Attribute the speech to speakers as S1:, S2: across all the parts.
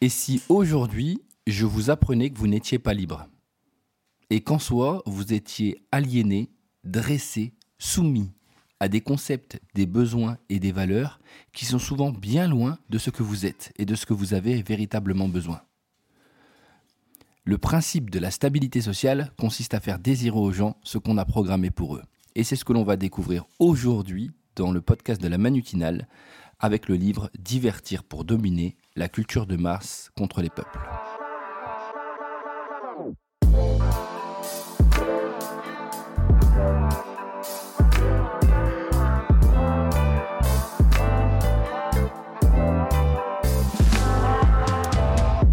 S1: Et si aujourd'hui, je vous apprenais que vous n'étiez pas libre et qu'en soi, vous étiez aliéné, dressé, soumis à des concepts, des besoins et des valeurs qui sont souvent bien loin de ce que vous êtes et de ce que vous avez véritablement besoin. Le principe de la stabilité sociale consiste à faire désirer aux gens ce qu'on a programmé pour eux. Et c'est ce que l'on va découvrir aujourd'hui dans le podcast de la Manutinale avec le livre Divertir pour dominer la culture de Mars contre les peuples.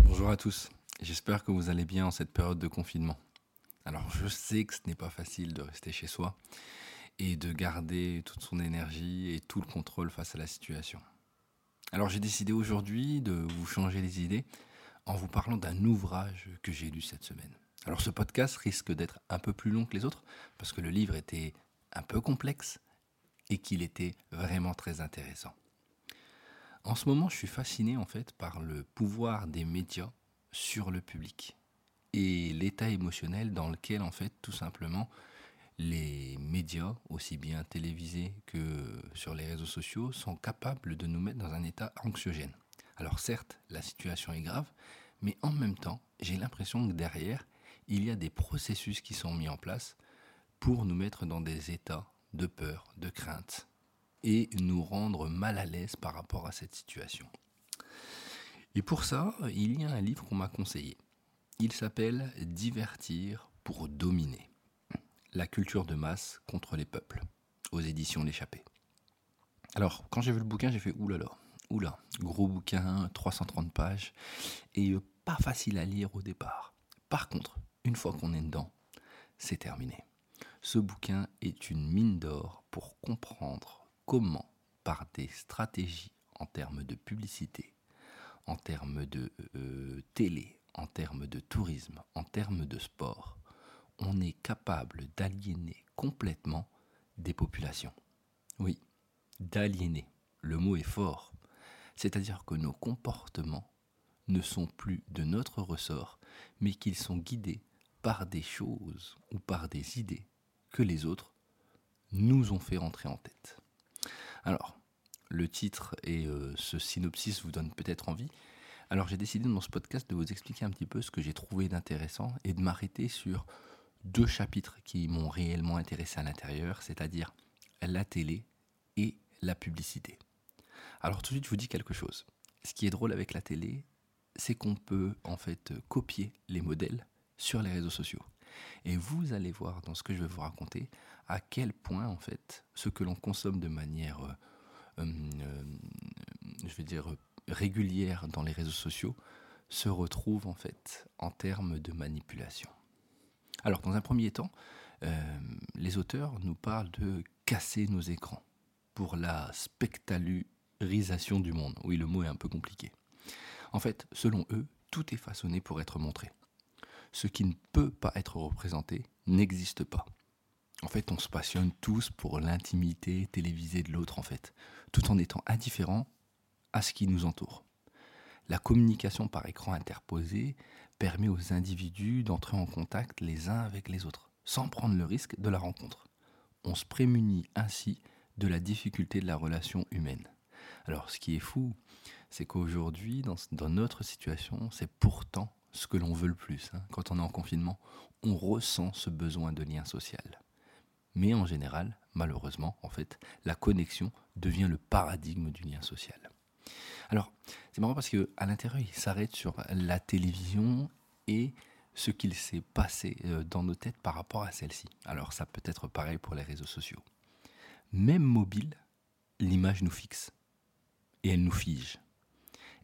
S1: Bonjour à tous, j'espère que vous allez bien en cette période de confinement. Alors je sais que ce n'est pas facile de rester chez soi et de garder toute son énergie et tout le contrôle face à la situation. Alors j'ai décidé aujourd'hui de vous changer les idées en vous parlant d'un ouvrage que j'ai lu cette semaine. Alors ce podcast risque d'être un peu plus long que les autres parce que le livre était un peu complexe et qu'il était vraiment très intéressant. En ce moment, je suis fasciné en fait par le pouvoir des médias sur le public et l'état émotionnel dans lequel en fait tout simplement les médias, aussi bien télévisés que sur les réseaux sociaux, sont capables de nous mettre dans un état anxiogène. Alors certes, la situation est grave, mais en même temps, j'ai l'impression que derrière, il y a des processus qui sont mis en place pour nous mettre dans des états de peur, de crainte, et nous rendre mal à l'aise par rapport à cette situation. Et pour ça, il y a un livre qu'on m'a conseillé. Il s'appelle Divertir pour dominer. La culture de masse contre les peuples, aux éditions L'échappée. Alors, quand j'ai vu le bouquin, j'ai fait oulala, oula, gros bouquin, 330 pages, et euh, pas facile à lire au départ. Par contre, une fois qu'on est dedans, c'est terminé. Ce bouquin est une mine d'or pour comprendre comment, par des stratégies en termes de publicité, en termes de euh, télé, en termes de tourisme, en termes de sport, on est capable d'aliéner complètement des populations. Oui, d'aliéner. Le mot est fort. C'est-à-dire que nos comportements ne sont plus de notre ressort, mais qu'ils sont guidés par des choses ou par des idées que les autres nous ont fait rentrer en tête. Alors, le titre et euh, ce synopsis vous donnent peut-être envie. Alors j'ai décidé dans ce podcast de vous expliquer un petit peu ce que j'ai trouvé d'intéressant et de m'arrêter sur deux chapitres qui m'ont réellement intéressé à l'intérieur, c'est-à-dire la télé et la publicité. Alors tout de suite, je vous dis quelque chose. Ce qui est drôle avec la télé, c'est qu'on peut en fait copier les modèles sur les réseaux sociaux. Et vous allez voir dans ce que je vais vous raconter à quel point en fait ce que l'on consomme de manière, euh, euh, je vais dire régulière dans les réseaux sociaux se retrouve en fait en termes de manipulation. Alors, dans un premier temps, euh, les auteurs nous parlent de casser nos écrans pour la spectacularisation du monde. Oui, le mot est un peu compliqué. En fait, selon eux, tout est façonné pour être montré. Ce qui ne peut pas être représenté n'existe pas. En fait, on se passionne tous pour l'intimité télévisée de l'autre, en fait, tout en étant indifférent à ce qui nous entoure. La communication par écran interposé permet aux individus d'entrer en contact les uns avec les autres, sans prendre le risque de la rencontre. On se prémunit ainsi de la difficulté de la relation humaine. Alors ce qui est fou, c'est qu'aujourd'hui, dans, notre situation, c'est pourtant ce que l'on veut le plus. Hein. Quand on est en confinement, on ressent ce besoin de lien social. Mais en général, malheureusement, en fait, la connexion devient le paradigme du lien social. Alors, c'est marrant parce que à l'intérieur, il s'arrête sur la télévision et ce qu'il s'est passé euh, dans nos têtes par rapport à celle-ci. Alors, ça peut être pareil pour les réseaux sociaux. Même mobile, l'image nous fixe et elle nous fige.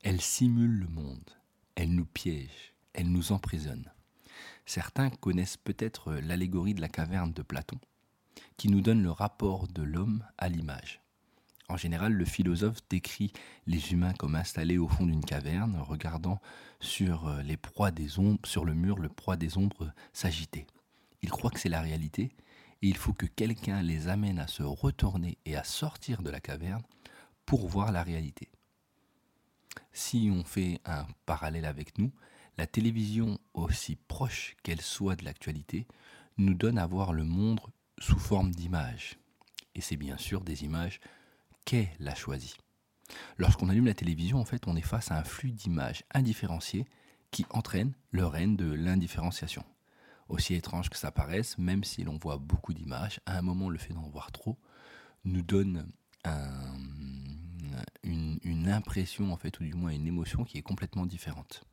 S1: Elle simule le monde, elle nous piège, elle nous emprisonne. Certains connaissent peut-être l'allégorie de la caverne de Platon, qui nous donne le rapport de l'homme à l'image. En général, le philosophe décrit les humains comme installés au fond d'une caverne, regardant sur euh, sur le mur, le proie des ombres s'agiter. Il croit que c'est la réalité, et il faut que quelqu'un les amène à se retourner et à sortir de la caverne pour voir la réalité. Si on fait un parallèle avec nous, la télévision, aussi proche qu'elle soit de l'actualité, nous donne à voir le monde sous forme d'images. Et c'est bien sûr des images qu'elle a choisies. Lorsqu'on allume la télévision, en fait, on est face à un flux d'images indifférenciées qui entraîne le règne de l'indifférenciation. Aussi étrange que ça paraisse, même si l'on voit beaucoup d'images, à un moment le fait d'en voir trop nous donne une, une, impression en fait, ou du moins une émotion qui est complètement différente.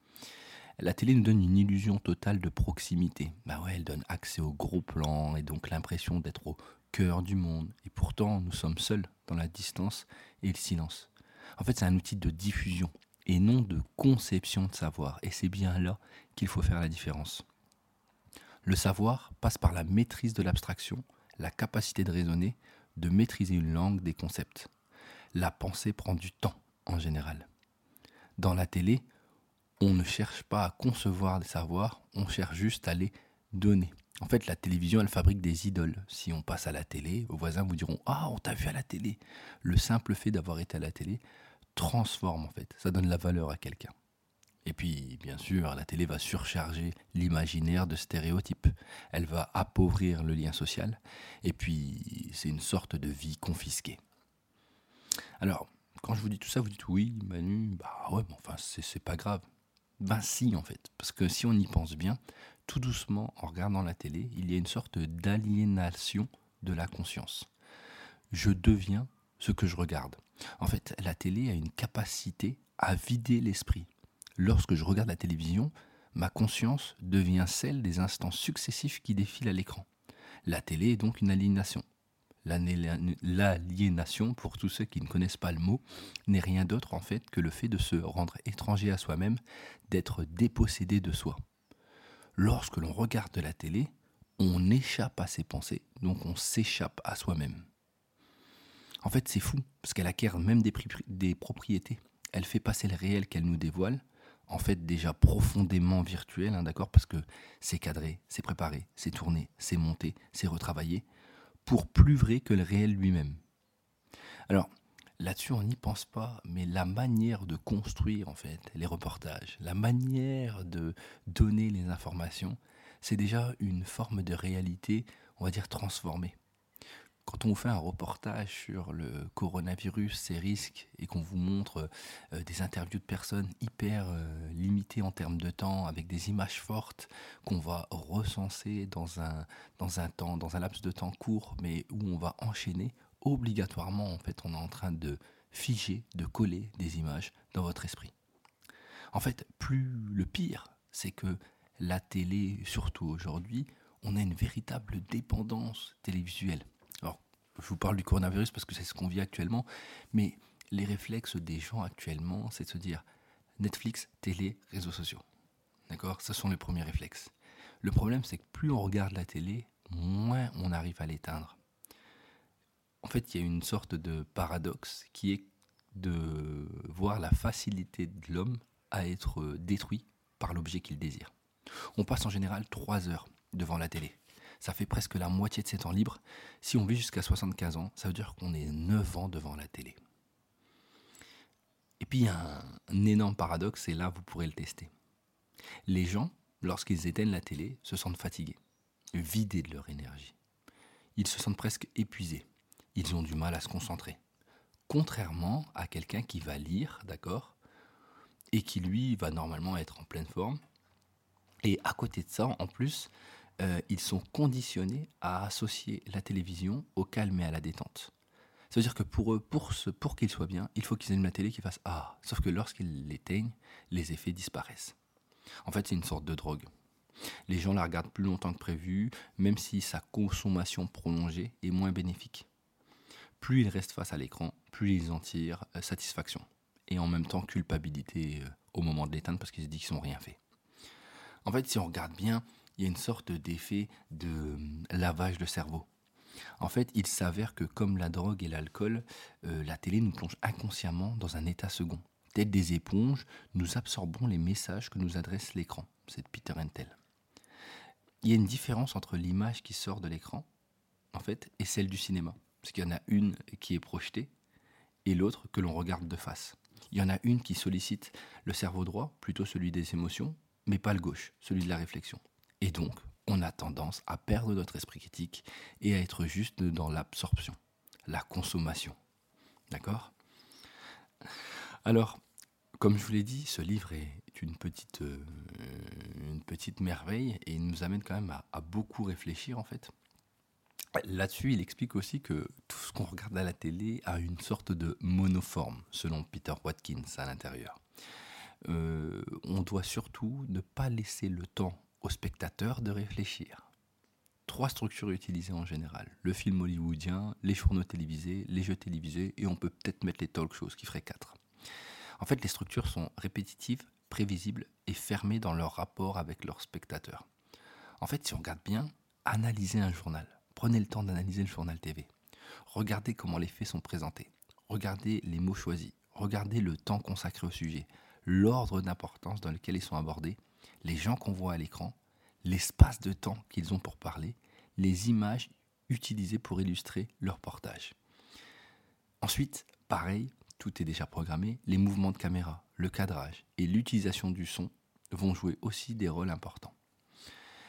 S1: La télé nous donne une illusion totale de proximité. Bah ouais, elle donne accès au gros plan et donc l'impression d'être au cœur du monde. Pourtant, nous sommes seuls dans la distance et le silence. En fait, c'est un outil de diffusion et non de conception de savoir. Et c'est bien là qu'il faut faire la différence. Le savoir passe par la maîtrise de l'abstraction, la capacité de raisonner, de maîtriser une langue, des concepts. La pensée prend du temps en général. Dans la télé, on ne cherche pas à concevoir des savoirs, on cherche juste à les donner. En fait, la télévision, elle fabrique des idoles. Si on passe à la télé, vos voisins vous diront Ah, on t'a vu à la télé. Le simple fait d'avoir été à la télé transforme, en fait. Ça donne la valeur à quelqu'un. Et puis, bien sûr, la télé va surcharger l'imaginaire de stéréotypes. Elle va appauvrir le lien social. Et puis, c'est une sorte de vie confisquée. Alors, quand je vous dis tout ça, vous dites oui, Manu, bah ouais, mais enfin, c'est pas grave. Ben si, en fait. Parce que si on y pense bien, tout doucement, en regardant la télé, il y a une sorte d'aliénation de la conscience. Je deviens ce que je regarde. En fait, la télé a une capacité à vider l'esprit. Lorsque je regarde la télévision, ma conscience devient celle des instants successifs qui défilent à l'écran. La télé est donc une aliénation. L'aliénation, pour tous ceux qui ne connaissent pas le mot, n'est rien d'autre en fait que le fait de se rendre étranger à soi-même, d'être dépossédé de soi. Lorsque l'on regarde de la télé, on échappe à ses pensées, donc on s'échappe à soi-même. En fait, c'est fou, parce qu'elle acquiert même des, propriétés. Elle fait passer le réel qu'elle nous dévoile, en fait déjà profondément virtuel, hein, d'accord Parce que c'est cadré, c'est préparé, c'est tourné, c'est monté, c'est retravaillé, pour plus vrai que le réel lui-même. Alors, là-dessus, on n'y pense pas, mais la manière de construire, en fait, les reportages, la manière de donner les informations, c'est déjà une forme de réalité, on va dire, transformée. Quand on vous fait un reportage sur le coronavirus, ses risques, et qu'on vous montre euh, des interviews de personnes hyper euh, limitées en termes de temps, avec des images fortes qu'on va recenser dans un, dans un temps, dans un laps de temps court, mais où on va enchaîner, obligatoirement, en fait, on est en train de figer, de coller des images dans votre esprit. En fait, plus le pire, c'est que la télé, surtout aujourd'hui, on a une véritable dépendance télévisuelle je vous parle du coronavirus parce que c'est ce qu'on vit actuellement, mais les réflexes des gens actuellement, c'est de se dire Netflix, télé, réseaux sociaux. D'accord? Ce sont les premiers réflexes. Le problème, c'est que plus on regarde la télé, moins on arrive à l'éteindre. En fait, il y a une sorte de paradoxe qui est de voir la facilité de l'homme à être détruit par l'objet qu'il désire. On passe en général trois heures devant la télé ça fait presque la moitié de ses temps libres. Si on vit jusqu'à 75 ans, ça veut dire qu'on est 9 ans devant la télé. Et puis il y a un, énorme paradoxe, et là vous pourrez le tester. Les gens, lorsqu'ils éteignent la télé, se sentent fatigués, vidés de leur énergie. Ils se sentent presque épuisés. Ils ont du mal à se concentrer. Contrairement à quelqu'un qui va lire, d'accord, et qui lui va normalement être en pleine forme. Et à côté de ça, en plus, euh, ils sont conditionnés à associer la télévision au calme et à la détente. Ça veut dire que pour eux, pour, qu'ils soient bien, il faut qu'ils aient la télé qui fasse Ah Sauf que lorsqu'ils l'éteignent, les effets disparaissent. En fait, c'est une sorte de drogue. Les gens la regardent plus longtemps que prévu, même si sa consommation prolongée est moins bénéfique. Plus ils restent face à l'écran, plus ils en tirent euh, satisfaction. Et en même temps culpabilité euh, au moment de l'éteindre parce qu'ils se disent qu'ils n'ont rien fait. En fait, si on regarde bien, il y a une sorte d'effet de euh, lavage de cerveau. En fait, il s'avère que comme la drogue et l'alcool, la télé nous plonge inconsciemment dans un état second. Tête des éponges, nous absorbons les messages que nous adresse l'écran. C'est Peter Entel. Il y a une différence entre l'image qui sort de l'écran, en fait, et celle du cinéma. Parce qu'il y en a une qui est projetée et l'autre que l'on regarde de face. Il y en a une qui sollicite le cerveau droit, plutôt celui des émotions, mais pas le gauche, celui de la réflexion. Et donc, on a tendance à perdre notre esprit critique et à être juste dans l'absorption, la consommation. D'accord? Alors, comme je vous l'ai dit, ce livre est une petite, euh, une petite merveille et il nous amène quand même à, beaucoup réfléchir en fait. Là-dessus, il explique aussi que tout ce qu'on regarde à la télé a une sorte de monoforme, selon Peter Watkins à l'intérieur. Euh, on doit surtout ne pas laisser le temps au spectateur de réfléchir. Trois structures utilisées en général le film hollywoodien, les journaux télévisés, les jeux télévisés, et on peut peut-être mettre les talk shows, qui ferait quatre. En fait, les structures sont répétitives, prévisibles et fermées dans leur rapport avec leurs spectateurs. En fait, si on regarde bien, analysez un journal. Prenez le temps d'analyser le journal TV. Regardez comment les faits sont présentés. Regardez les mots choisis. Regardez le temps consacré au sujet. L'ordre d'importance dans lequel ils sont abordés. Les gens qu'on voit à l'écran. L'espace de temps qu'ils ont pour parler. Les images utilisées pour illustrer leur portage. Ensuite, pareil, tout est déjà programmé, les mouvements de caméra, le cadrage et l'utilisation du son vont jouer aussi des rôles importants.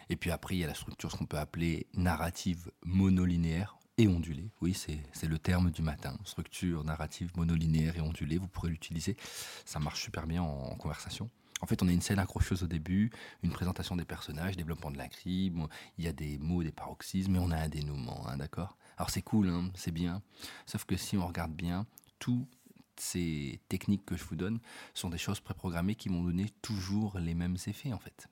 S1: Et puis après, il y a la structure, ce qu'on peut appeler narrative monolinéaire et ondulée. Oui, c'est le terme du matin. Structure narrative monolinéaire et ondulée, vous pourrez l'utiliser. Ça marche super bien en, conversation. En fait, on a une scène accrocheuse au début, une présentation des personnages, développement de l'incrime, il y a des mots, des paroxysmes, mais on a un dénouement, hein, d'accord? Alors c'est cool, hein, c'est bien. Sauf que si on regarde bien, tout ces techniques que je vous donne sont des choses préprogrammées qui vont donner toujours les mêmes effets en fait.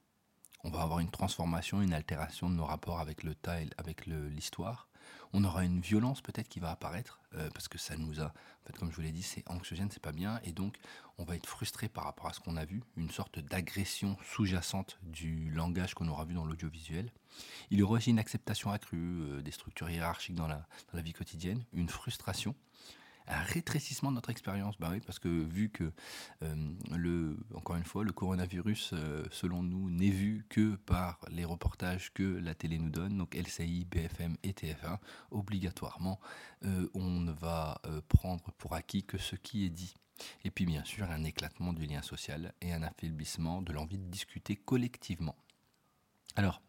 S1: On va avoir une transformation, une altération de nos rapports avec le tas, avec l'histoire. On aura une violence peut-être qui va apparaître euh, parce que ça nous a, en fait, comme je vous l'ai dit, c'est anxiogène, c'est pas bien, et donc on va être frustré par rapport à ce qu'on a vu, une sorte d'agression sous-jacente du langage qu'on aura vu dans l'audiovisuel. Il y aura aussi une acceptation accrue euh, des structures hiérarchiques dans la vie quotidienne, une frustration un rétrécissement de notre expérience. Bah oui, parce que vu que, euh, le, encore une fois, le coronavirus, euh, selon nous, n'est vu que par les reportages que la télé nous donne, donc LCI, BFM et TF1, obligatoirement, euh, on ne va prendre pour acquis que ce qui est dit. Et puis bien sûr, un éclatement du lien social et un affaiblissement de l'envie de discuter collectivement. Alors,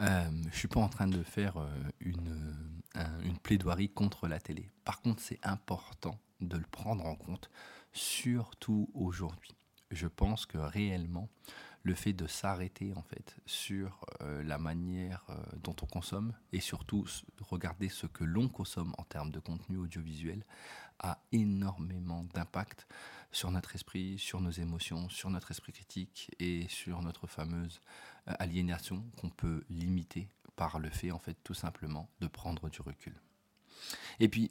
S1: je ne suis pas en train de faire une, une plaidoirie contre la télé. Par contre, c'est important de le prendre en compte, surtout aujourd'hui. Je pense que réellement, le fait de s'arrêter en fait sur euh, la manière dont on consomme et surtout regarder ce que l'on consomme en termes de contenu audiovisuel a énormément d'impact sur notre esprit, sur nos émotions, sur notre esprit critique et sur notre fameuse euh, aliénation qu'on peut limiter par le fait, en fait, tout simplement, de prendre du recul. Et puis,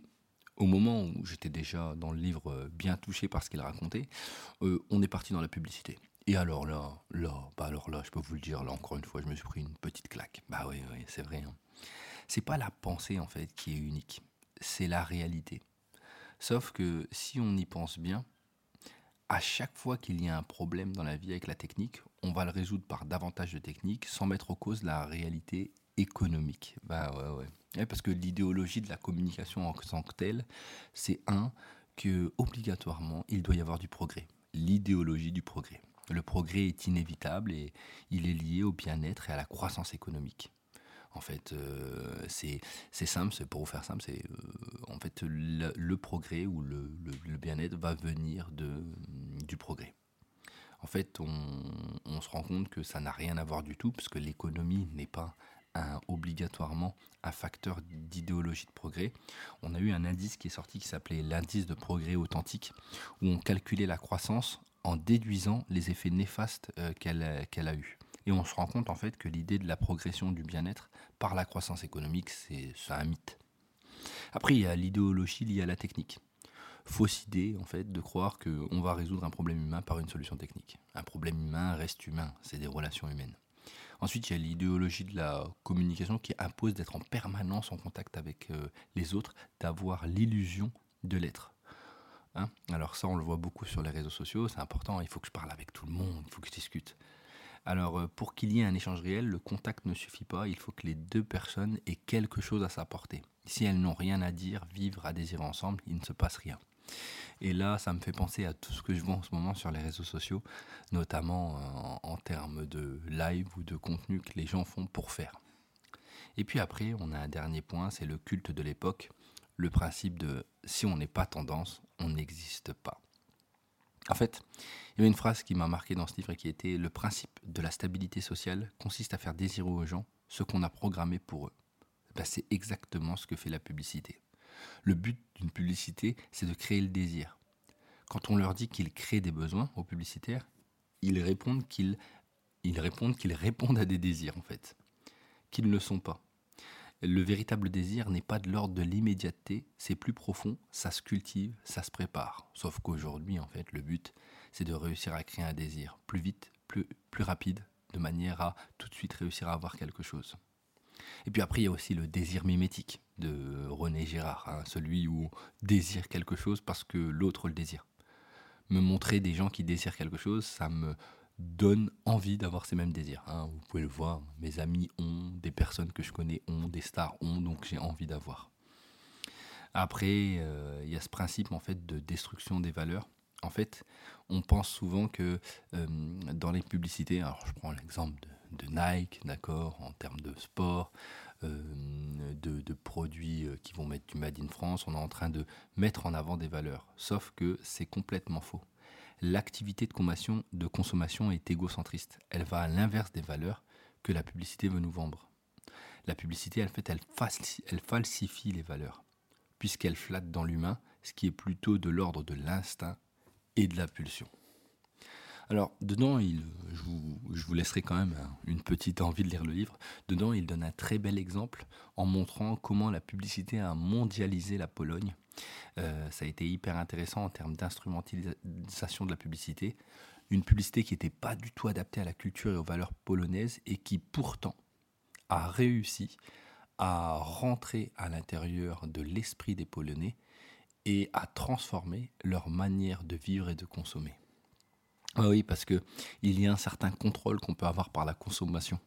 S1: au moment où j'étais déjà dans le livre euh, bien touché par ce qu'il racontait, euh, on est parti dans la publicité. Et alors là, là, bah alors là, je peux vous le dire, là encore une fois, je me suis pris une petite claque. Bah oui, oui, c'est vrai. Hein. C'est pas la pensée en fait qui est unique, c'est la réalité. Sauf que si on y pense bien, à chaque fois qu'il y a un problème dans la vie avec la technique, on va le résoudre par davantage de techniques sans mettre en cause la réalité économique. Bah ouais, ouais. parce que l'idéologie de la communication en tant que telle, c'est un, que obligatoirement, il doit y avoir du progrès. L'idéologie du progrès. Le progrès est inévitable et il est lié au bien-être et à la croissance économique. En fait, euh, c'est simple, pour vous faire simple, c'est euh, en fait le, progrès ou le, bien-être va venir de, du progrès. En fait, on, se rend compte que ça n'a rien à voir du tout, parce que l'économie n'est pas obligatoirement un facteur d'idéologie de progrès. On a eu un indice qui est sorti qui s'appelait l'indice de progrès authentique, où on calculait la croissance en déduisant les effets néfastes euh, qu'elle a eus. Et on se rend compte en fait que l'idée de la progression du bien-être par la croissance économique, c'est un mythe. Après, il y a l'idéologie liée à la technique. Fausse idée en fait de croire qu'on va résoudre un problème humain par une solution technique. Un problème humain reste humain, c'est des relations humaines. Ensuite, il y a l'idéologie de la communication qui impose d'être en permanence en contact avec euh, les autres, d'avoir l'illusion de l'être. Hein Alors ça, on le voit beaucoup sur les réseaux sociaux, c'est important, il faut que je parle avec tout le monde, il faut que je discute. Alors, euh, pour qu'il y ait un échange réel, le contact ne suffit pas. Il faut que les deux personnes aient quelque chose à s'apporter. Si elles n'ont rien à dire, vivre, à désirer ensemble, il ne se passe rien. Et là, ça me fait penser à tout ce que je vois en ce moment sur les réseaux sociaux, notamment en, en termes de live ou de contenu que les gens font pour faire. Et puis après, on a un dernier point, c'est le culte de l'époque, le principe de si on n'est pas tendance, on n'existe pas. En fait, il y avait une phrase qui m'a marqué dans ce livre et qui était Le principe de la stabilité sociale consiste à faire désirer aux gens ce qu'on a programmé pour eux. Ben, c'est exactement ce que fait la publicité. Le but d'une publicité, c'est de créer le désir. Quand on leur dit qu'ils créent des besoins aux publicitaires, ils répondent qu'ils ils répondent qu'ils répondent à des désirs en fait, qu'ils ne le sont pas. Le véritable désir n'est pas de l'ordre de l'immédiateté, c'est plus profond, ça se cultive, ça se prépare. Sauf qu'aujourd'hui, en fait, le but, c'est de réussir à créer un désir plus vite, plus rapide, de manière à tout de suite réussir à avoir quelque chose. Et puis après, il y a aussi le désir mimétique de René Girard, hein, celui où on désire quelque chose parce que l'autre le désire. Me montrer des gens qui désirent quelque chose, ça me donne envie d'avoir ces mêmes désirs. Hein. Vous pouvez le voir, mes amis ont, des personnes que je connais ont, des stars ont, donc j'ai envie d'avoir. Après, euh, il y a ce principe en fait de destruction des valeurs. En fait, on pense souvent que euh, dans les publicités, alors je prends l'exemple de, Nike, d'accord, en termes de sport, euh, de, de, produits qui vont mettre du Made in France, on est en train de mettre en avant des valeurs. Sauf que c'est complètement faux l'activité de consommation, de consommation est égocentriste. Elle va à l'inverse des valeurs que la publicité veut nous vendre. La publicité, elle, fait, elle, elle falsifie les valeurs, puisqu'elle flatte dans l'humain ce qui est plutôt de l'ordre de l'instinct et de la pulsion. Alors, dedans, il, je, vous, laisserai quand même une petite envie de lire le livre. Dedans, il donne un très bel exemple en montrant comment la publicité a mondialisé la Pologne euh, ça a été hyper intéressant en termes d'instrumentalisation de la publicité. Une publicité qui n'était pas du tout adaptée à la culture et aux valeurs polonaises et qui pourtant a réussi à rentrer à l'intérieur de l'esprit des Polonais et à transformer leur manière de vivre et de consommer. Ah oui, parce que il y a un certain contrôle qu'on peut avoir par la consommation.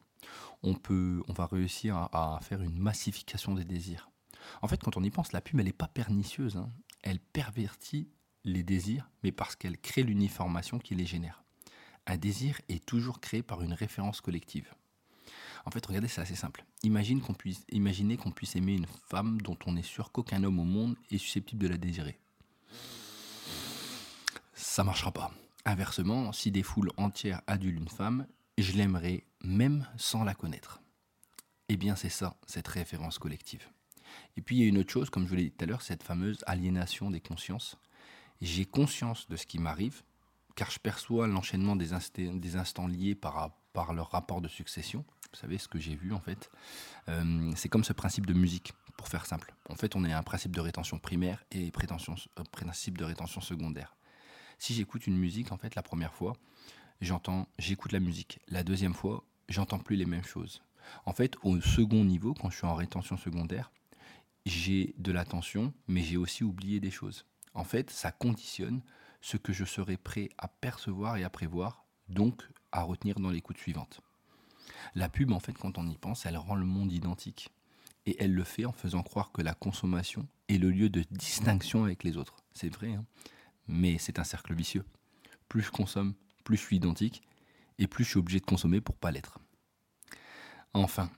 S1: On peut, on va réussir à faire une massification des désirs. En fait, quand on y pense, la pub, elle n'est pas pernicieuse. Hein. Elle pervertit les désirs, mais parce qu'elle crée l'uniformation qui les génère. Un désir est toujours créé par une référence collective. En fait, regardez, c'est assez simple. Imaginez qu'on puisse aimer une femme dont on est sûr qu'aucun homme au monde est susceptible de la désirer. Ça marchera pas. Inversement, si des foules entières adulent une femme, je l'aimerais même sans la connaître. Eh bien, c'est ça, cette référence collective. Et puis il y a une autre chose, comme je vous l'ai dit tout à l'heure, cette fameuse aliénation des consciences. J'ai conscience de ce qui m'arrive, car je perçois l'enchaînement des, instants liés par, leur rapport de succession. Vous savez ce que j'ai vu en fait. Euh, c'est comme ce principe de musique, pour faire simple. En fait, on a un principe de rétention primaire et euh, principe de rétention secondaire. Si j'écoute une musique, en fait, la première fois, j'entends, j'écoute la musique. La deuxième fois, j'entends plus les mêmes choses. En fait, au second niveau, quand je suis en rétention secondaire, j'ai de l'attention, mais j'ai aussi oublié des choses. En fait, ça conditionne ce que je serai prêt à percevoir et à prévoir, donc à retenir dans l'écoute suivante. La pub, en fait, quand on y pense, elle rend le monde identique. Et elle le fait en faisant croire que la consommation est le lieu de distinction avec les autres. C'est vrai, hein mais c'est un cercle vicieux. Plus je consomme, plus je suis identique, et plus je suis obligé de consommer pour pas l'être. Enfin,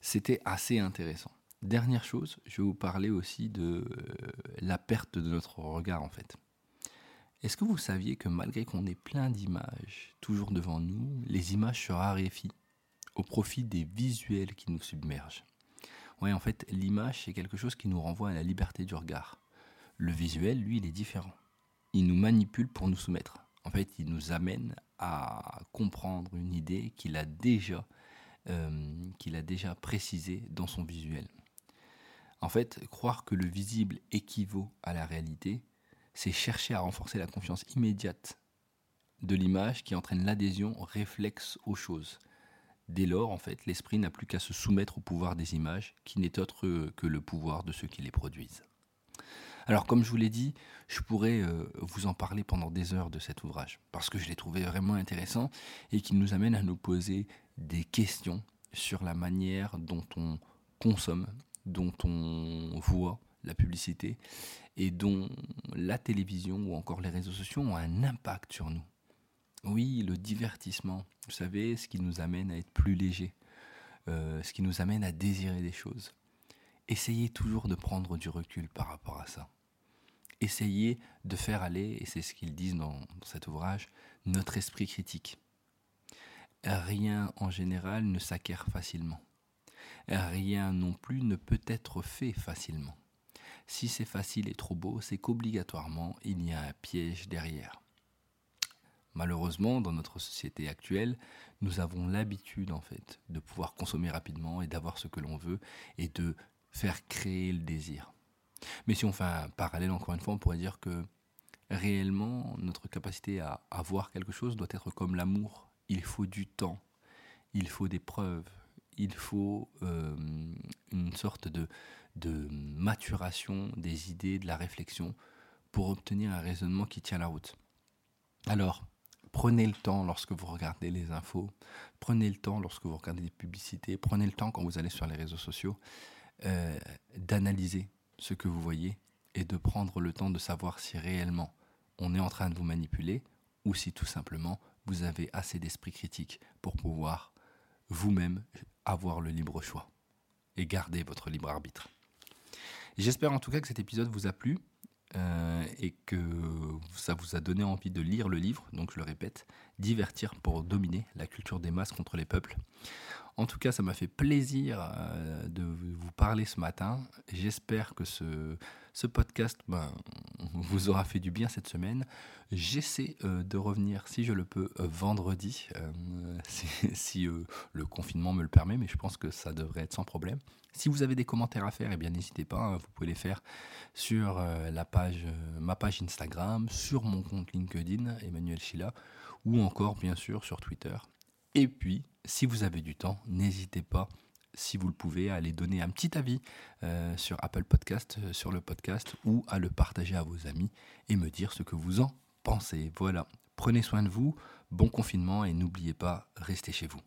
S1: c'était assez intéressant. Dernière chose, je vais vous parler aussi de euh, la perte de notre regard en fait. Est-ce que vous saviez que malgré qu'on ait plein d'images toujours devant nous, les images se raréfient au profit des visuels qui nous submergent? Oui, en fait, l'image, c'est quelque chose qui nous renvoie à la liberté du regard. Le visuel, lui, il est différent. Il nous manipule pour nous soumettre. En fait, il nous amène à comprendre une idée qu'il a déjà, euh, qu'il a déjà précisée dans son visuel. En fait, croire que le visible équivaut à la réalité, c'est chercher à renforcer la confiance immédiate de l'image qui entraîne l'adhésion réflexe aux choses. Dès lors, en fait, l'esprit n'a plus qu'à se soumettre au pouvoir des images, qui n'est autre que le pouvoir de ceux qui les produisent. Alors, comme je vous l'ai dit, je pourrais euh, vous en parler pendant des heures de cet ouvrage, parce que je l'ai trouvé vraiment intéressant et qui nous amène à nous poser des questions sur la manière dont on consomme dont on voit la publicité, et dont la télévision ou encore les réseaux sociaux ont un impact sur nous. Oui, le divertissement, vous savez, ce qui nous amène à être plus léger, euh, ce qui nous amène à désirer des choses. Essayez toujours de prendre du recul par rapport à ça. Essayez de faire aller, et c'est ce qu'ils disent dans cet ouvrage, notre esprit critique. Rien en général ne s'acquiert facilement. Rien non plus ne peut être fait facilement. Si c'est facile et trop beau, c'est qu'obligatoirement il y a un piège derrière. Malheureusement, dans notre société actuelle, nous avons l'habitude en fait de pouvoir consommer rapidement et d'avoir ce que l'on veut et de faire créer le désir. Mais si on fait un parallèle encore une fois, on pourrait dire que réellement notre capacité à avoir quelque chose doit être comme l'amour. Il faut du temps, il faut des preuves, il faut euh, une sorte de, de maturation des idées, de la réflexion pour obtenir un raisonnement qui tient la route. Alors, prenez le temps lorsque vous regardez les infos, prenez le temps lorsque vous regardez des publicités, prenez le temps quand vous allez sur les réseaux sociaux euh, d'analyser ce que vous voyez et de prendre le temps de savoir si réellement on est en train de vous manipuler ou si tout simplement vous avez assez d'esprit critique pour pouvoir vous-même avoir le libre choix et garder votre libre arbitre. J'espère en tout cas que cet épisode vous a plu euh, et que ça vous a donné envie de lire le livre, donc je le répète, Divertir pour dominer la culture des masses contre les peuples. En tout cas, ça m'a fait plaisir euh, de vous parler ce matin. J'espère que ce, podcast ben, vous aura fait du bien cette semaine. J'essaie euh, de revenir, si je le peux, euh, vendredi, si, le confinement me le permet, mais je pense que ça devrait être sans problème. Si vous avez des commentaires à faire, eh n'hésitez pas, hein, vous pouvez les faire sur ma page Instagram, sur mon compte LinkedIn, Emmanuel Chila, ou encore bien sûr sur Twitter. Et puis, si vous avez du temps, n'hésitez pas, si vous le pouvez, à aller donner un petit avis euh, sur Apple Podcast, euh, sur le podcast, ou à le partager à vos amis et me dire ce que vous en pensez. Voilà, prenez soin de vous, bon confinement et n'oubliez pas, restez chez vous.